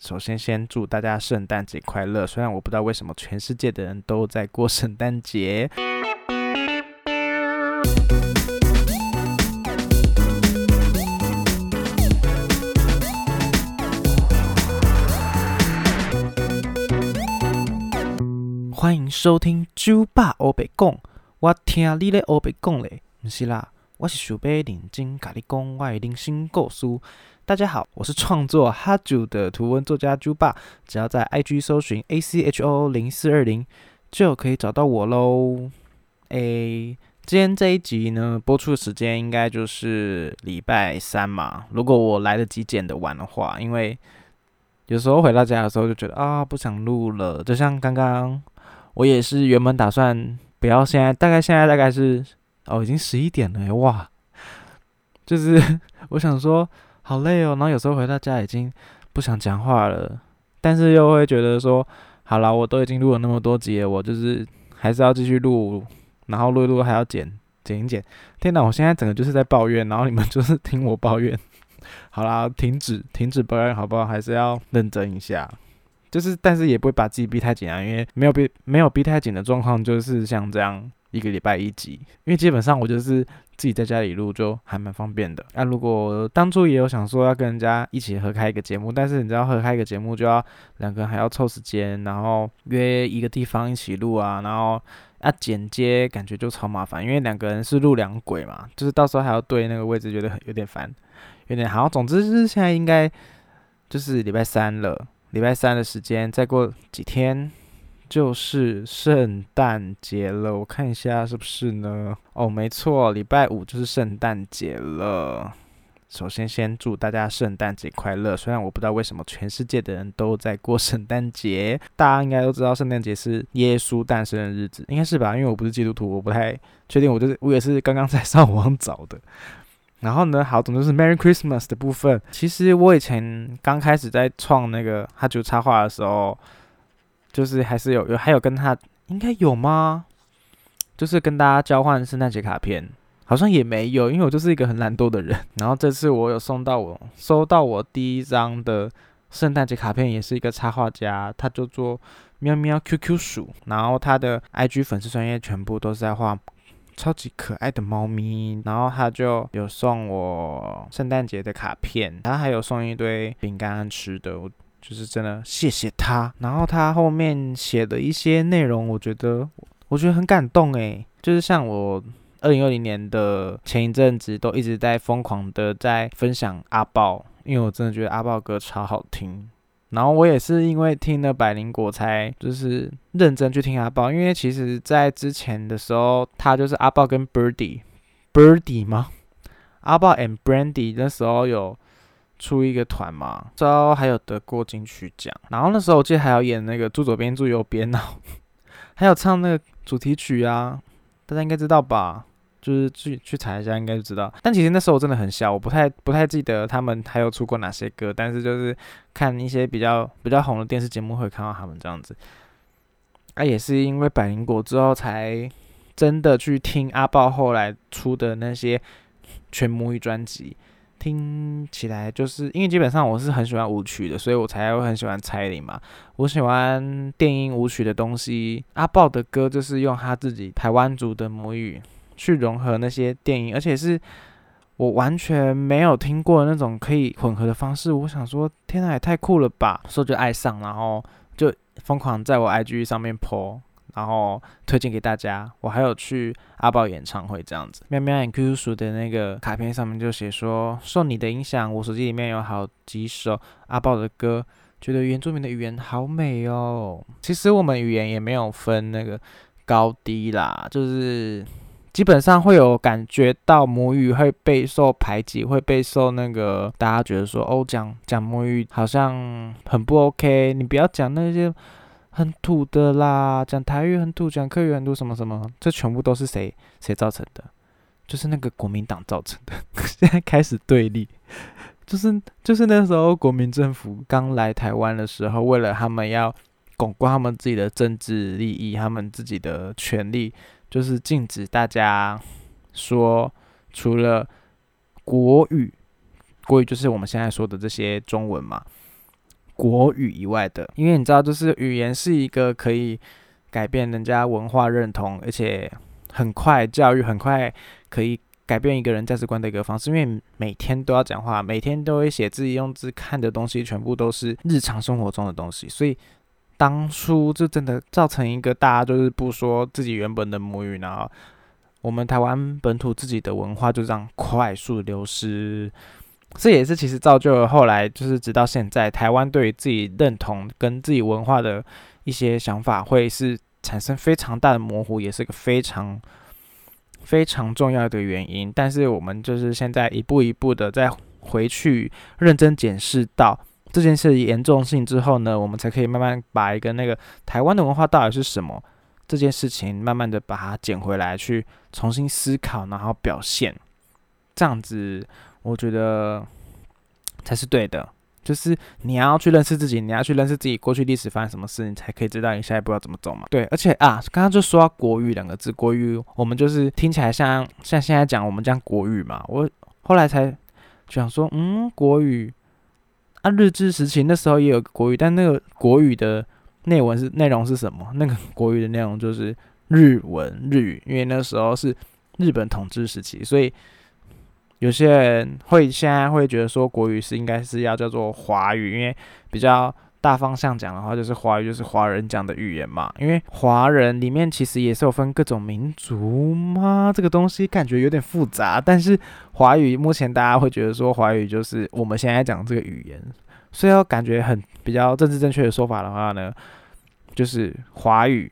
首先，先祝大家圣诞节快乐。虽然我不知道为什么全世界的人都在过圣诞节。欢迎收听酒吧欧北讲，我听你咧欧北讲咧，不是啦，我是想要认真甲你讲我的人生故事。大家好，我是创作哈九的图文作家猪爸，只要在 IG 搜寻 A C H O 零四二零，就可以找到我喽。诶，今天这一集呢，播出的时间应该就是礼拜三嘛。如果我来得及剪的完的话，因为有时候回到家的时候就觉得啊，不想录了。就像刚刚，我也是原本打算不要现在，大概现在大概是哦，已经十一点了，哇，就是 我想说。好累哦，然后有时候回到家已经不想讲话了，但是又会觉得说，好了，我都已经录了那么多集了，我就是还是要继续录，然后录一录还要剪剪一剪。天哪，我现在整个就是在抱怨，然后你们就是 听我抱怨。好啦，停止停止抱怨好不好？还是要认真一下，就是但是也不会把自己逼太紧啊，因为没有逼没有逼太紧的状况就是像这样。一个礼拜一集，因为基本上我就是自己在家里录，就还蛮方便的。那如果当初也有想说要跟人家一起合开一个节目，但是你知道合开一个节目就要两个人还要凑时间，然后约一个地方一起录啊，然后啊剪接，感觉就超麻烦，因为两个人是录两轨嘛，就是到时候还要对那个位置，觉得很有点烦，有点好。总之就是现在应该就是礼拜三了，礼拜三的时间，再过几天。就是圣诞节了，我看一下是不是呢？哦，没错，礼拜五就是圣诞节了。首先，先祝大家圣诞节快乐。虽然我不知道为什么全世界的人都在过 圣诞节，大家应该都知道圣诞节是耶稣诞生的日子，应该是吧？因为我不是基督徒，我不太确定。我就是我也是刚刚在上网找的。然后呢，好，总之是 Merry Christmas 的部分。其实我以前刚开始在创那个哈就插画的时候。就是还是有有还有跟他应该有吗？就是跟大家交换圣诞节卡片，好像也没有，因为我就是一个很懒惰的人。然后这次我有送到我收到我第一张的圣诞节卡片，也是一个插画家，他就做喵喵 QQ 鼠，然后他的 IG 粉丝专业全部都是在画超级可爱的猫咪，然后他就有送我圣诞节的卡片，然后还有送一堆饼干吃的。就是真的谢谢他，然后他后面写的一些内容，我觉得我觉得很感动诶。就是像我二零二零年的前一阵子都一直在疯狂的在分享阿豹，因为我真的觉得阿豹歌超好听。然后我也是因为听了百灵果才就是认真去听阿豹，因为其实在之前的时候，他就是阿豹跟 Birdy，Birdy 吗？阿豹 and Brandy 那时候有。出一个团嘛，之后还有得过金曲奖，然后那时候我记得还要演那个住左边住右边哦，还有唱那个主题曲啊，大家应该知道吧？就是去去查一下应该就知道。但其实那时候我真的很小，我不太不太记得他们还有出过哪些歌，但是就是看一些比较比较红的电视节目会看到他们这样子。啊，也是因为百灵果之后才真的去听阿豹后来出的那些全母语专辑。听起来就是因为基本上我是很喜欢舞曲的，所以我才会很喜欢蔡林嘛。我喜欢电音舞曲的东西。阿豹的歌就是用他自己台湾族的母语去融合那些电音，而且是我完全没有听过那种可以混合的方式。我想说，天哪，也太酷了吧！所以就爱上，然后就疯狂在我 IG 上面 po。然后推荐给大家，我还有去阿豹演唱会这样子。喵喵 QQ 鼠的那个卡片上面就写说，受你的影响，我手机里面有好几首阿豹的歌，觉得原住民的语言好美哦。其实我们语言也没有分那个高低啦，就是基本上会有感觉到母语会备受排挤，会备受那个大家觉得说，哦，讲讲母语好像很不 OK，你不要讲那些。很土的啦，讲台语很土，讲客语很土，什么什么，这全部都是谁谁造成的？就是那个国民党造成的。现在开始对立，就是就是那时候国民政府刚来台湾的时候，为了他们要巩固他们自己的政治利益，他们自己的权利，就是禁止大家说除了国语，国语就是我们现在说的这些中文嘛。国语以外的，因为你知道，就是语言是一个可以改变人家文化认同，而且很快教育很快可以改变一个人价值观的一个方式。因为每天都要讲话，每天都会写字、用字、看的东西，全部都是日常生活中的东西，所以当初就真的造成一个大家就是不说自己原本的母语，然后我们台湾本土自己的文化就这样快速流失。这也是其实造就了后来，就是直到现在，台湾对于自己认同跟自己文化的一些想法，会是产生非常大的模糊，也是个非常非常重要的原因。但是我们就是现在一步一步的再回去认真检视到这件事严重性之后呢，我们才可以慢慢把一个那个台湾的文化到底是什么这件事情，慢慢的把它捡回来，去重新思考，然后表现，这样子。我觉得才是对的，就是你要去认识自己，你要去认识自己过去历史发生什么事，你才可以知道你下一步要怎么走嘛。对，而且啊，刚刚就说到国语两个字，国语我们就是听起来像像现在讲我们讲国语嘛。我后来才想说，嗯，国语啊，日治时期那时候也有国语，但那个国语的内文是内容是什么？那个 国语的内容就是日文日语，因为那时候是日本统治时期，所以。有些人会现在会觉得说国语是应该是要叫做华语，因为比较大方向讲的话，就是华语就是华人讲的语言嘛。因为华人里面其实也是有分各种民族嘛，这个东西感觉有点复杂。但是华语目前大家会觉得说华语就是我们现在讲这个语言，所以要感觉很比较政治正确的说法的话呢，就是华语。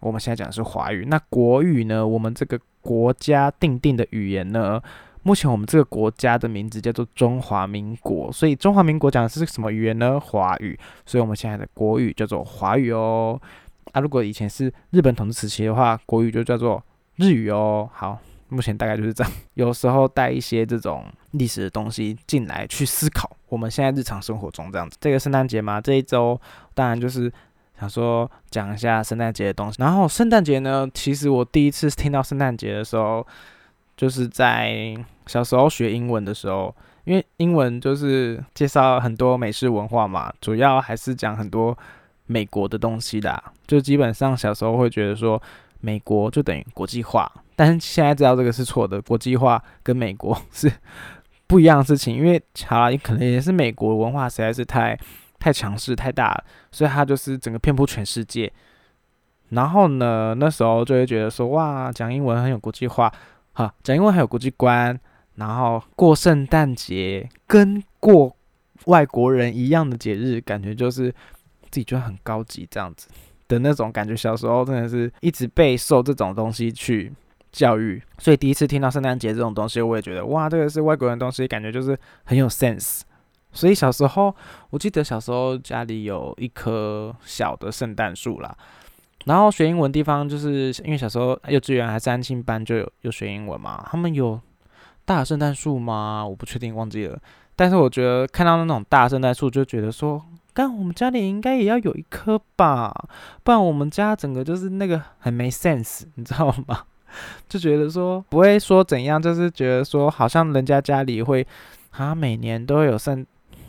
我们现在讲的是华语，那国语呢？我们这个国家定定的语言呢？目前我们这个国家的名字叫做中华民国，所以中华民国讲的是什么语言呢？华语，所以我们现在的国语叫做华语哦。啊，如果以前是日本统治时期的话，国语就叫做日语哦。好，目前大概就是这样。有时候带一些这种历史的东西进来去思考，我们现在日常生活中这样子。这个圣诞节嘛，这一周当然就是想说讲一下圣诞节的东西。然后圣诞节呢，其实我第一次听到圣诞节的时候。就是在小时候学英文的时候，因为英文就是介绍很多美式文化嘛，主要还是讲很多美国的东西的。就基本上小时候会觉得说，美国就等于国际化，但是现在知道这个是错的，国际化跟美国是不一样的事情。因为好了，可能也是美国文化实在是太太强势、太大，所以它就是整个遍布全世界。然后呢，那时候就会觉得说，哇，讲英文很有国际化。好，讲英文还有国际观，然后过圣诞节跟过外国人一样的节日，感觉就是自己觉得很高级这样子的那种感觉。小时候真的是一直备受这种东西去教育，所以第一次听到圣诞节这种东西，我也觉得哇，这个是外国人东西，感觉就是很有 sense。所以小时候，我记得小时候家里有一棵小的圣诞树啦。然后学英文地方，就是因为小时候幼稚园还是安庆班就有有学英文嘛。他们有大圣诞树吗？我不确定，忘记了。但是我觉得看到那种大圣诞树，就觉得说，干我们家里应该也要有一棵吧，不然我们家整个就是那个很没 sense，你知道吗？就觉得说不会说怎样，就是觉得说好像人家家里会啊每年都会有圣。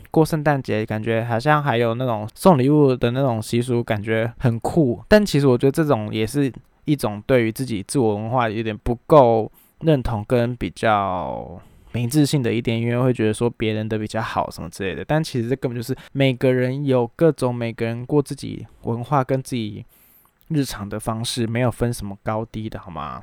过圣诞节感觉好像还有那种送礼物的那种习俗，感觉很酷。但其实我觉得这种也是一种对于自己自我文化有点不够认同跟比较明智性的一点，因为会觉得说别人的比较好什么之类的。但其实这根本就是每个人有各种每个人过自己文化跟自己日常的方式，没有分什么高低的，好吗？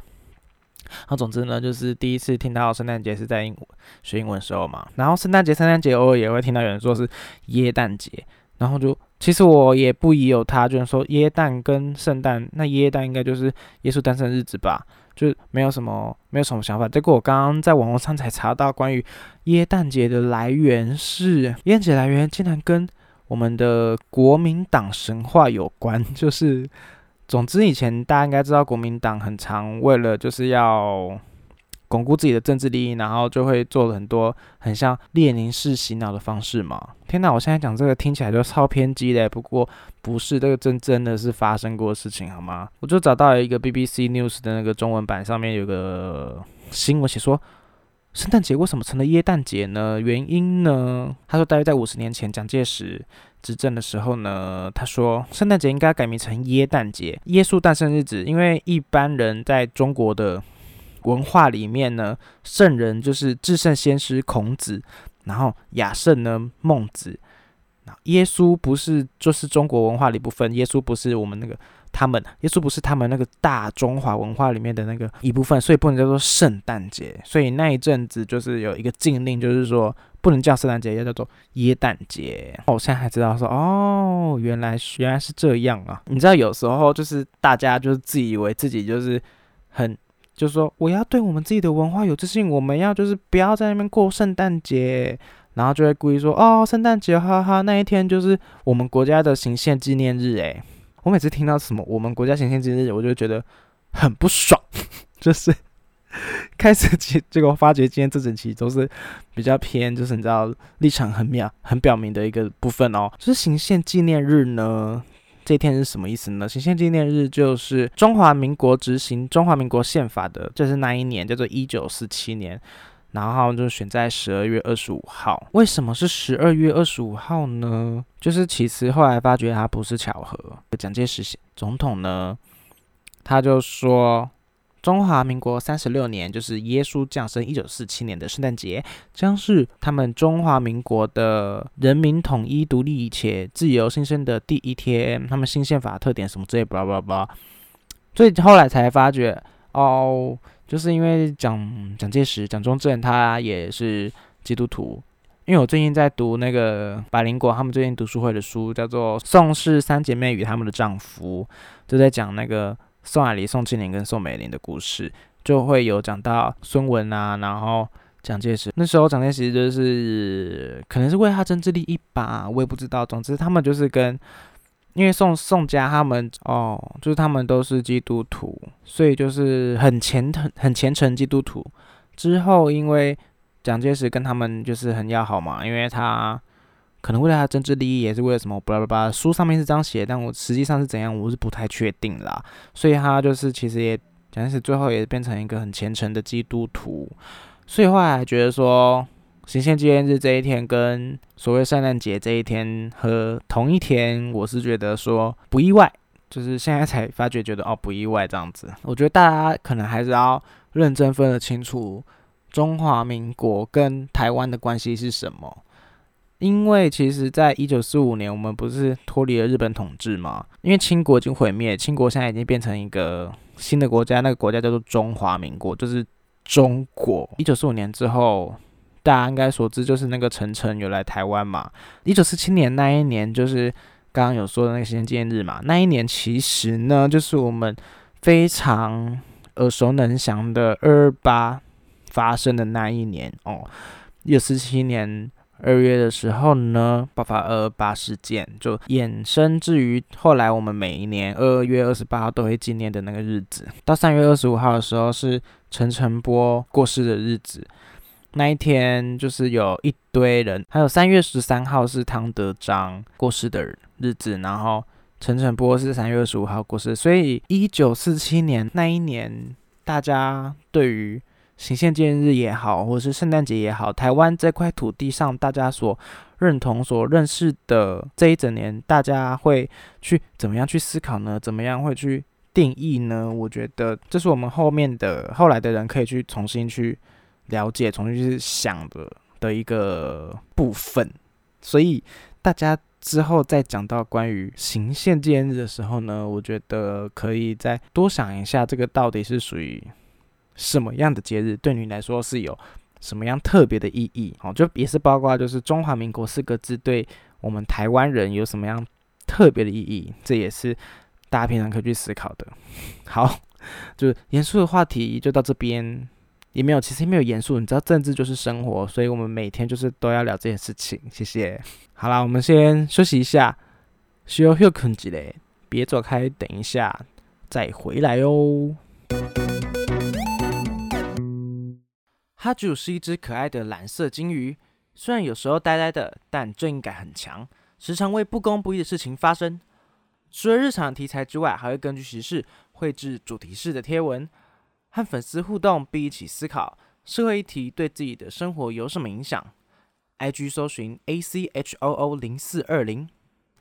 那总之呢，就是第一次听到圣诞节是在英学英文时候嘛。然后圣诞节、圣诞节偶尔也会听到有人说是耶诞节，然后就其实我也不疑有他，就是说耶诞跟圣诞，那耶诞应该就是耶稣诞生日子吧，就没有什么没有什么想法。结果我刚刚在网络上才查到关于耶诞节的来源是耶诞节来源竟然跟我们的国民党神话有关，就是。总之，以前大家应该知道，国民党很常为了就是要巩固自己的政治利益，然后就会做了很多很像列宁式洗脑的方式嘛。天哪，我现在讲这个听起来就超偏激的，不过不是，这个真真的是发生过的事情，好吗？我就找到了一个 BBC News 的那个中文版，上面有个新闻写说，圣诞节为什么成了耶诞节呢？原因呢？他说，大约在五十年前，蒋介石。执政的时候呢，他说圣诞节应该改名成耶诞节，耶稣诞生日子，因为一般人在中国的文化里面呢，圣人就是至圣先师孔子，然后雅圣呢孟子，耶稣不是就是中国文化的一部分，耶稣不是我们那个。他们耶稣不是他们那个大中华文化里面的那个一部分，所以不能叫做圣诞节。所以那一阵子就是有一个禁令，就是说不能叫圣诞节，要叫做耶诞节。我现在才知道说，哦，原来原来是这样啊！你知道有时候就是大家就是自以为自己就是很，就是说我要对我们自己的文化有自信，我们要就是不要在那边过圣诞节，然后就会故意说哦，圣诞节哈哈，那一天就是我们国家的行宪纪念日，诶。我每次听到什么我们国家行宪纪念日，我就觉得很不爽，就是开始结结果发觉今天这整期都是比较偏，就是你知道立场很表很表明的一个部分哦。就是行宪纪念日呢，这一天是什么意思呢？行宪纪念日就是中华民国执行中华民国宪法的，就是那一年叫做一九四七年。然后就选在十二月二十五号。为什么是十二月二十五号呢？就是其实后来发觉它不是巧合。蒋介石总统呢，他就说中华民国三十六年，就是耶稣降生一九四七年的圣诞节，将是他们中华民国的人民统一、独立且自由新生的第一天。他们新宪法特点什么之类，巴拉巴拉巴拉。所以后来才发觉哦。就是因为蒋蒋介石、蒋中正他也是基督徒，因为我最近在读那个百灵果他们最近读书会的书，叫做《宋氏三姐妹与他们的丈夫》，就在讲那个宋霭龄、宋庆龄跟宋美龄的故事，就会有讲到孙文啊，然后蒋介石那时候蒋介石就是可能是为他争自利一把，我也不知道，总之他们就是跟。因为宋宋家他们哦，就是他们都是基督徒，所以就是很虔诚、很虔诚基督徒。之后因为蒋介石跟他们就是很要好嘛，因为他可能为了他政治利益，也是为了什么，巴拉巴拉。书上面是这样写，但我实际上是怎样，我是不太确定啦。所以他就是其实也蒋介石最后也变成一个很虔诚的基督徒，所以后来觉得说。行宪纪念日这一天跟所谓圣诞节这一天和同一天，我是觉得说不意外，就是现在才发觉觉得哦不意外这样子。我觉得大家可能还是要认真分得清楚中华民国跟台湾的关系是什么，因为其实在一九四五年我们不是脱离了日本统治吗？因为清国已经毁灭，清国现在已经变成一个新的国家，那个国家叫做中华民国，就是中国。一九四五年之后。大家应该所知，就是那个陈诚有来台湾嘛。一九四七年那一年，就是刚刚有说的那个行宪纪念日嘛。那一年其实呢，就是我们非常耳熟能详的二二八发生的那一年哦。一九四七年二月的时候呢，爆发二二八事件，就衍生至于后来我们每一年二月二十八号都会纪念的那个日子。到三月二十五号的时候，是陈诚波过世的日子。那一天就是有一堆人，还有三月十三号是汤德章过世的日子，然后陈诚波是三月二十五号过世，所以一九四七年那一年，大家对于行宪纪念日也好，或者是圣诞节也好，台湾这块土地上大家所认同、所认识的这一整年，大家会去怎么样去思考呢？怎么样会去定义呢？我觉得这是我们后面的后来的人可以去重新去。了解，重新去想的的一个部分，所以大家之后再讲到关于行宪纪念日的时候呢，我觉得可以再多想一下，这个到底是属于什么样的节日，对你来说是有什么样特别的意义？哦，就也是包括就是中华民国四个字对我们台湾人有什么样特别的意义，这也是大家平常可以去思考的。好，就是严肃的话题就到这边。也没有，其实也没有严肃。你知道，政治就是生活，所以我们每天就是都要聊这件事情。谢谢。好啦，我们先休息一下，需要休困几嘞，别走开，等一下再回来哦。哈主是一只可爱的蓝色金鱼，虽然有时候呆呆的，但正义感很强，时常为不公不义的事情发声。除了日常题材之外，还会根据时事绘制主题式的贴文。和粉丝互动，并一起思考社会议题对自己的生活有什么影响。IG 搜寻 A C H O O 零四二零。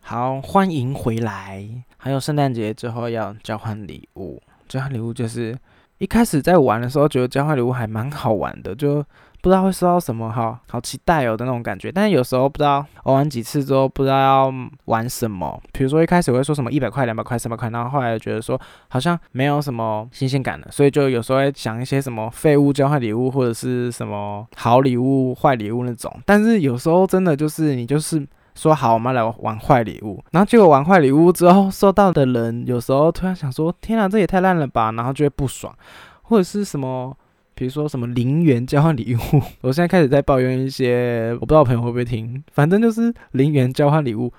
好，欢迎回来。还有圣诞节之后要交换礼物，交换礼物就是一开始在玩的时候觉得交换礼物还蛮好玩的，就不知道会收到什么，哈，好期待哦的那种感觉。但是有时候不知道玩几次之后不知道要玩什么，比如说一开始会说什么一百块、两百块、三百块，然后后来觉得说好像没有什么新鲜感了，所以就有时候会想一些什么废物交换礼物或者是什么好礼物、坏礼物那种。但是有时候真的就是你就是。说好，我们来玩坏礼物，然后结果玩坏礼物之后，收到的人有时候突然想说：“天啊，这也太烂了吧！”然后就会不爽，或者是什么，比如说什么零元交换礼物。我现在开始在抱怨一些，我不知道朋友会不会听，反正就是零元交换礼物，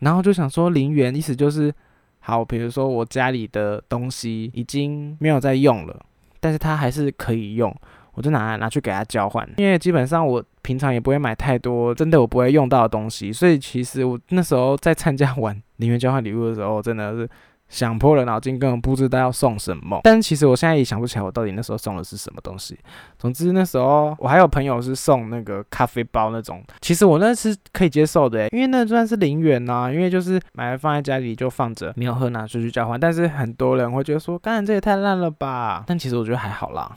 然后就想说零元意思就是好，比如说我家里的东西已经没有在用了，但是它还是可以用。我就拿拿去给他交换，因为基本上我平常也不会买太多，真的我不会用到的东西，所以其实我那时候在参加完零元交换礼物的时候，真的是想破了脑筋，根本不知道要送什么。但其实我现在也想不起来我到底那时候送的是什么东西。总之那时候我还有朋友是送那个咖啡包那种，其实我那是可以接受的，因为那算是零元呐，因为就是买来放在家里就放着，没有喝拿出去交换。但是很多人会觉得说，刚才这也太烂了吧？但其实我觉得还好啦。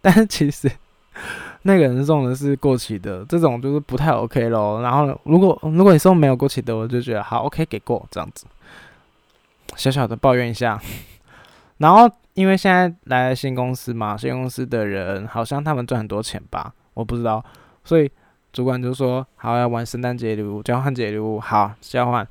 但是其实那个人送的是过期的，这种就是不太 OK 咯。然后如果如果你送没有过期的，我就觉得好 OK 给过这样子。小小的抱怨一下。然后因为现在来新公司嘛，新公司的人好像他们赚很多钱吧，我不知道。所以主管就说好要玩圣诞节礼物、交换节礼物，好交换，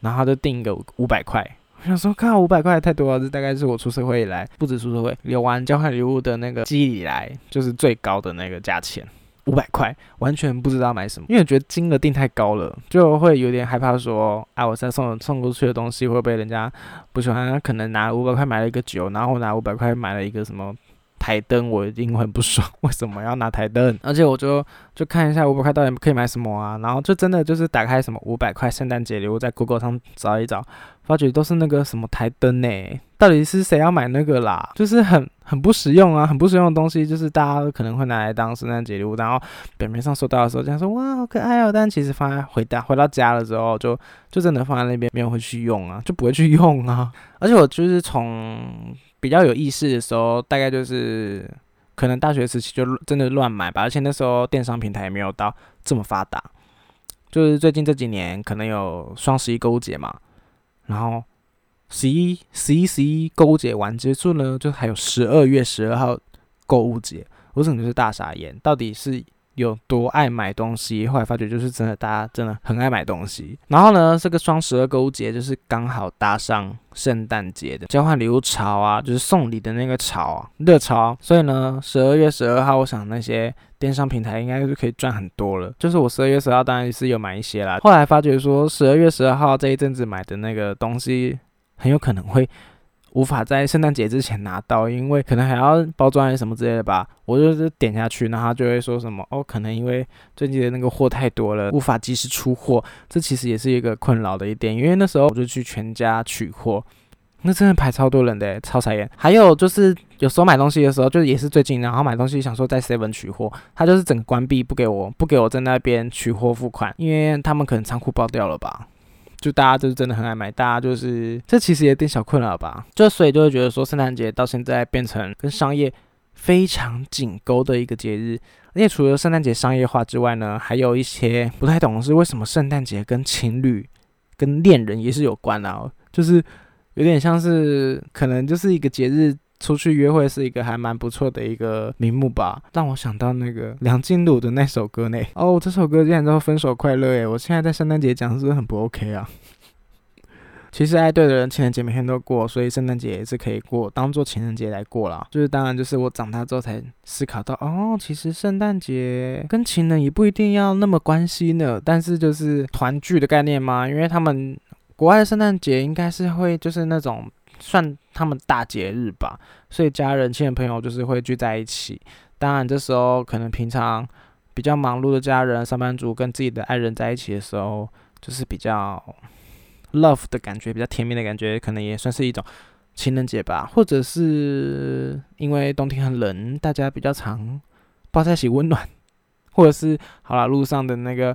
然后就定个五百块。想说，看五百块太多了，这大概是我出社会以来，不止出社会，有玩交换礼物的那个记忆以来，就是最高的那个价钱，五百块，完全不知道买什么，因为觉得金额定太高了，就会有点害怕说，啊，我再送送出去的东西会被人家不喜欢？可能拿五百块买了一个酒，然后拿五百块买了一个什么？台灯我一定很不爽，为什么要拿台灯？而且我就就看一下五百块到底可以买什么啊？然后就真的就是打开什么五百块圣诞节礼物，在 Google 上找一找，发觉都是那个什么台灯呢？到底是谁要买那个啦？就是很很不实用啊，很不实用的东西，就是大家可能会拿来当圣诞节礼物，然后表面上收到的时候这样说哇好可爱哦，但其实放在回家回到家了之后，就就真的放在那边没有会去用啊，就不会去用啊。而且我就是从比较有意识的时候，大概就是可能大学时期就真的乱买吧，而且那时候电商平台也没有到这么发达。就是最近这几年可能有双十一购物节嘛，然后十一、十一、十一购物节完结束呢，就还有十二月十二号购物节，我整个是大傻眼，到底是？有多爱买东西，后来发觉就是真的，大家真的很爱买东西。然后呢，这个双十二购物节就是刚好搭上圣诞节的交换礼物潮啊，就是送礼的那个潮啊，热潮。所以呢，十二月十二号，我想那些电商平台应该就可以赚很多了。就是我十二月十二号当然是有买一些啦，后来发觉说十二月十二号这一阵子买的那个东西，很有可能会。无法在圣诞节之前拿到，因为可能还要包装什么之类的吧。我就是点下去，然后他就会说什么哦，可能因为最近的那个货太多了，无法及时出货。这其实也是一个困扰的一点，因为那时候我就去全家取货，那真的排超多人的，超彩眼。还有就是有时候买东西的时候，就也是最近，然后买东西想说在 Seven 取货，他就是整个关闭，不给我不给我在那边取货付款，因为他们可能仓库爆掉了吧。就大家就是真的很爱买，大家就是这其实有点小困扰吧。就所以就会觉得说，圣诞节到现在变成跟商业非常紧勾的一个节日。而且除了圣诞节商业化之外呢，还有一些不太懂的是为什么圣诞节跟情侣、跟恋人也是有关啊？就是有点像是可能就是一个节日。出去约会是一个还蛮不错的一个名目吧，让我想到那个梁静茹的那首歌呢。哦，这首歌竟然叫《分手快乐》诶，我现在在圣诞节讲是不是很不 OK 啊？其实爱对的人情人节每天都过，所以圣诞节也是可以过，当做情人节来过啦。就是当然，就是我长大之后才思考到，哦，其实圣诞节跟情人也不一定要那么关系呢。但是就是团聚的概念嘛，因为他们国外的圣诞节应该是会就是那种。算他们大节日吧，所以家人、亲人、朋友就是会聚在一起。当然，这时候可能平常比较忙碌的家人、上班族跟自己的爱人在一起的时候，就是比较 love 的感觉，比较甜蜜的感觉，可能也算是一种情人节吧。或者是因为冬天很冷，大家比较常抱在一起温暖，或者是好了路上的那个。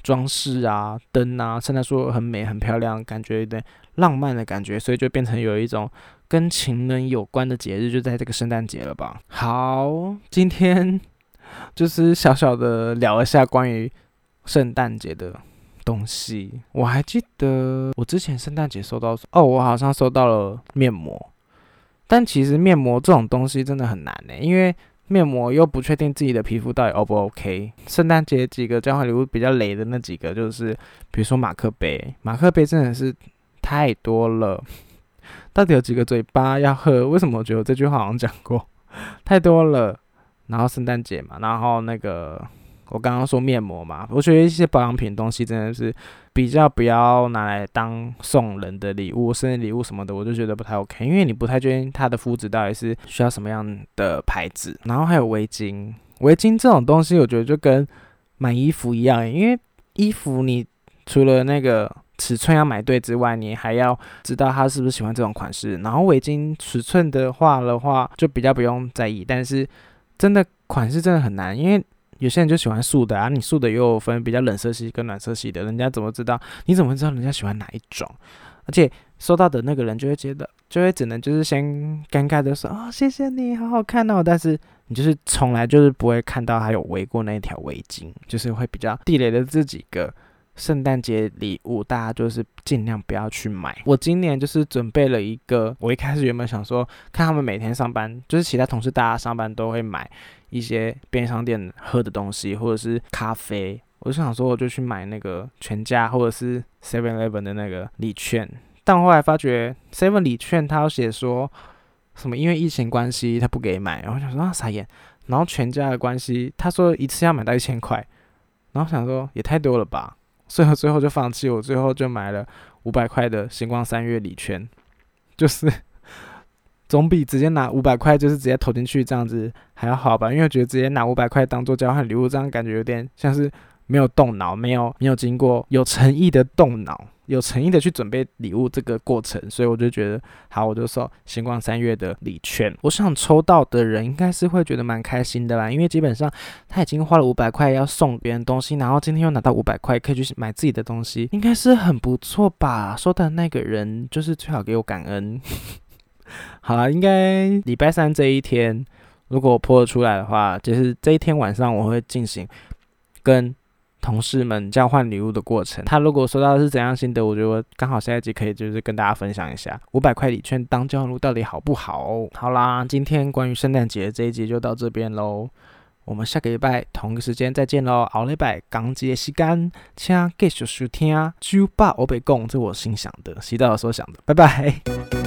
装饰啊、灯啊，圣诞树很美、很漂亮，感觉有点浪漫的感觉，所以就变成有一种跟情人有关的节日，就在这个圣诞节了吧。好，今天 就是小小的聊一下关于圣诞节的东西。我还记得我之前圣诞节收到哦，我好像收到了面膜，但其实面膜这种东西真的很难呢，因为。面膜又不确定自己的皮肤到底 O 不 OK。圣诞节几个交换礼物比较雷的那几个，就是比如说马克杯，马克杯真的是太多了。到底有几个嘴巴要喝？为什么我觉得这句话好像讲过？太多了。然后圣诞节嘛，然后那个。我刚刚说面膜嘛，我觉得一些保养品东西真的是比较不要拿来当送人的礼物、生日礼物什么的，我就觉得不太 OK，因为你不太确定它的肤质到底是需要什么样的牌子。然后还有围巾，围巾这种东西，我觉得就跟买衣服一样，因为衣服你除了那个尺寸要买对之外，你还要知道他是不是喜欢这种款式。然后围巾尺寸的话的话，就比较不用在意，但是真的款式真的很难，因为。有些人就喜欢素的啊，你素的又分比较冷色系跟暖色系的，人家怎么知道？你怎么知道人家喜欢哪一种？而且收到的那个人就会觉得，就会只能就是先尴尬的说哦，谢谢你好好看哦，但是你就是从来就是不会看到他有围过那一条围巾，就是会比较地雷的这几个圣诞节礼物，大家就是尽量不要去买。我今年就是准备了一个，我一开始原本想说，看他们每天上班，就是其他同事大家上班都会买。一些便利商店喝的东西，或者是咖啡，我就想说，我就去买那个全家或者是 Seven Eleven 的那个礼券。但后来发觉 Seven 礼券它要写说什么，因为疫情关系，他不给买。然后想说啊，傻眼。然后全家的关系，他说一次要买到一千块。然后想说也太多了吧，所以最后就放弃。我最后就买了五百块的星光三月礼券，就是。总比直接拿五百块就是直接投进去这样子还要好吧？因为我觉得直接拿五百块当做交换礼物，这样感觉有点像是没有动脑，没有没有经过有诚意的动脑，有诚意的去准备礼物这个过程，所以我就觉得好，我就收星光三月的礼券。我想抽到的人应该是会觉得蛮开心的吧，因为基本上他已经花了五百块要送别人东西，然后今天又拿到五百块可以去买自己的东西，应该是很不错吧？收的那个人就是最好给我感恩。好了，应该礼拜三这一天，如果我播出来的话，就是这一天晚上我会进行跟同事们交换礼物的过程。他如果收到的是怎样心得，我觉得刚好下一集可以就是跟大家分享一下五百块礼券当交换物到底好不好？好啦，今天关于圣诞节这一集就到这边喽，我们下个礼拜同一个时间再见喽。奥礼拜港姐时间，请继续收听。酒吧我被供，这我心想的，洗澡的时候想的，拜拜。